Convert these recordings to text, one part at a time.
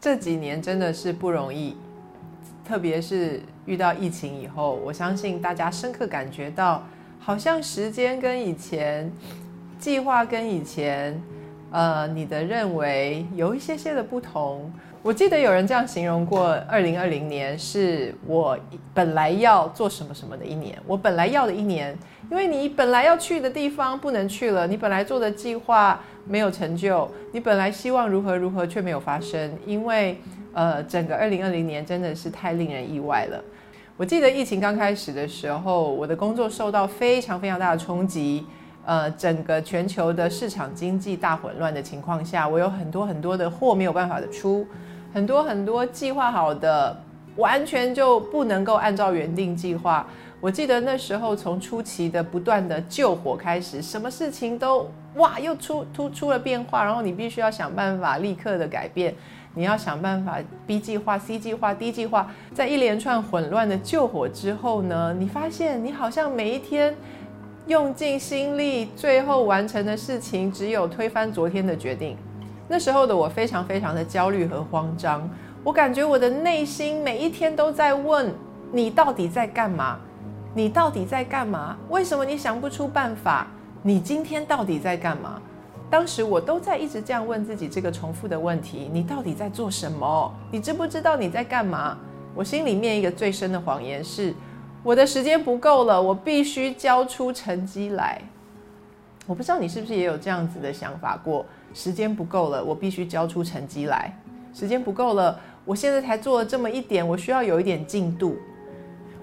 这几年真的是不容易，特别是遇到疫情以后，我相信大家深刻感觉到，好像时间跟以前，计划跟以前，呃，你的认为有一些些的不同。我记得有人这样形容过，二零二零年是我本来要做什么什么的一年，我本来要的一年，因为你本来要去的地方不能去了，你本来做的计划没有成就，你本来希望如何如何却没有发生，因为呃，整个二零二零年真的是太令人意外了。我记得疫情刚开始的时候，我的工作受到非常非常大的冲击。呃，整个全球的市场经济大混乱的情况下，我有很多很多的货没有办法的出，很多很多计划好的，完全就不能够按照原定计划。我记得那时候从初期的不断的救火开始，什么事情都哇又出突出了变化，然后你必须要想办法立刻的改变，你要想办法 B 计划、C 计划、D 计划，在一连串混乱的救火之后呢，你发现你好像每一天。用尽心力，最后完成的事情只有推翻昨天的决定。那时候的我非常非常的焦虑和慌张，我感觉我的内心每一天都在问：你到底在干嘛？你到底在干嘛？为什么你想不出办法？你今天到底在干嘛？当时我都在一直这样问自己这个重复的问题：你到底在做什么？你知不知道你在干嘛？我心里面一个最深的谎言是。我的时间不够了，我必须交出成绩来。我不知道你是不是也有这样子的想法过？时间不够了，我必须交出成绩来。时间不够了，我现在才做了这么一点，我需要有一点进度。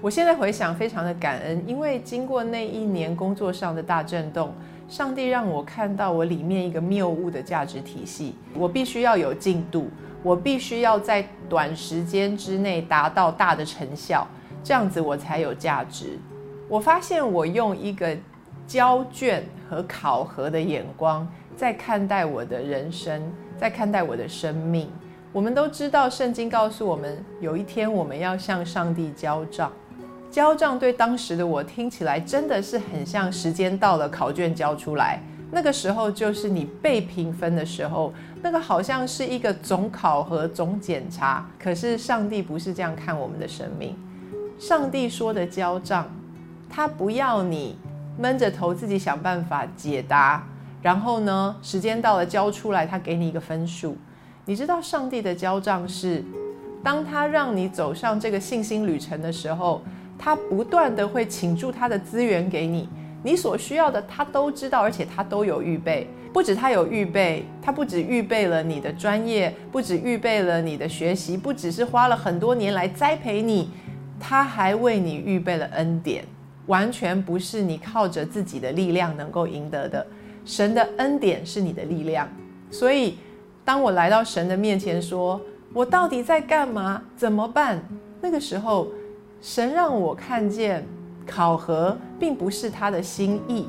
我现在回想，非常的感恩，因为经过那一年工作上的大震动，上帝让我看到我里面一个谬误的价值体系。我必须要有进度，我必须要在短时间之内达到大的成效。这样子我才有价值。我发现我用一个交卷和考核的眼光在看待我的人生，在看待我的生命。我们都知道，圣经告诉我们，有一天我们要向上帝交账。交账对当时的我听起来真的是很像时间到了，考卷交出来。那个时候就是你被评分的时候，那个好像是一个总考核、总检查。可是上帝不是这样看我们的生命。上帝说的交账，他不要你闷着头自己想办法解答，然后呢，时间到了交出来，他给你一个分数。你知道上帝的交账是，当他让你走上这个信心旅程的时候，他不断的会倾注他的资源给你，你所需要的他都知道，而且他都有预备。不止他有预备，他不止预备了你的专业，不止预备了你的学习，不只是花了很多年来栽培你。他还为你预备了恩典，完全不是你靠着自己的力量能够赢得的。神的恩典是你的力量，所以当我来到神的面前，说我到底在干嘛？怎么办？那个时候，神让我看见考核并不是他的心意。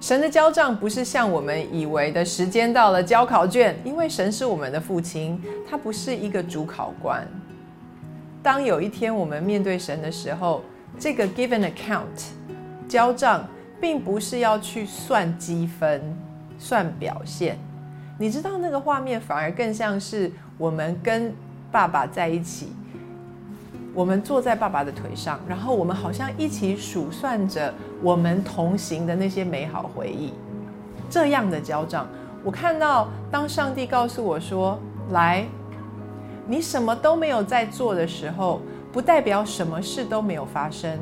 神的交账不是像我们以为的时间到了交考卷，因为神是我们的父亲，他不是一个主考官。当有一天我们面对神的时候，这个 given account 交账，并不是要去算积分、算表现。你知道那个画面反而更像是我们跟爸爸在一起，我们坐在爸爸的腿上，然后我们好像一起数算着我们同行的那些美好回忆。这样的交账，我看到当上帝告诉我说：“来。”你什么都没有在做的时候，不代表什么事都没有发生。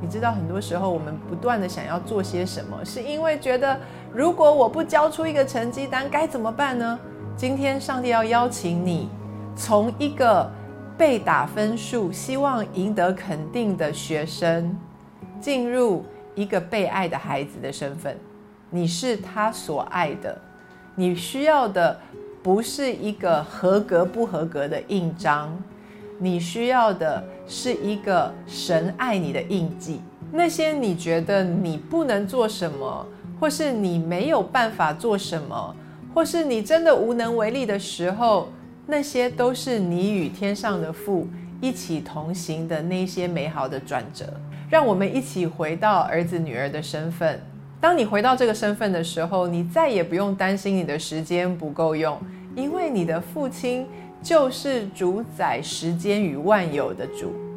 你知道，很多时候我们不断的想要做些什么，是因为觉得如果我不交出一个成绩单，该怎么办呢？今天上帝要邀请你，从一个被打分数、希望赢得肯定的学生，进入一个被爱的孩子的身份。你是他所爱的，你需要的。不是一个合格不合格的印章，你需要的是一个神爱你的印记。那些你觉得你不能做什么，或是你没有办法做什么，或是你真的无能为力的时候，那些都是你与天上的父一起同行的那些美好的转折。让我们一起回到儿子女儿的身份。当你回到这个身份的时候，你再也不用担心你的时间不够用，因为你的父亲就是主宰时间与万有的主。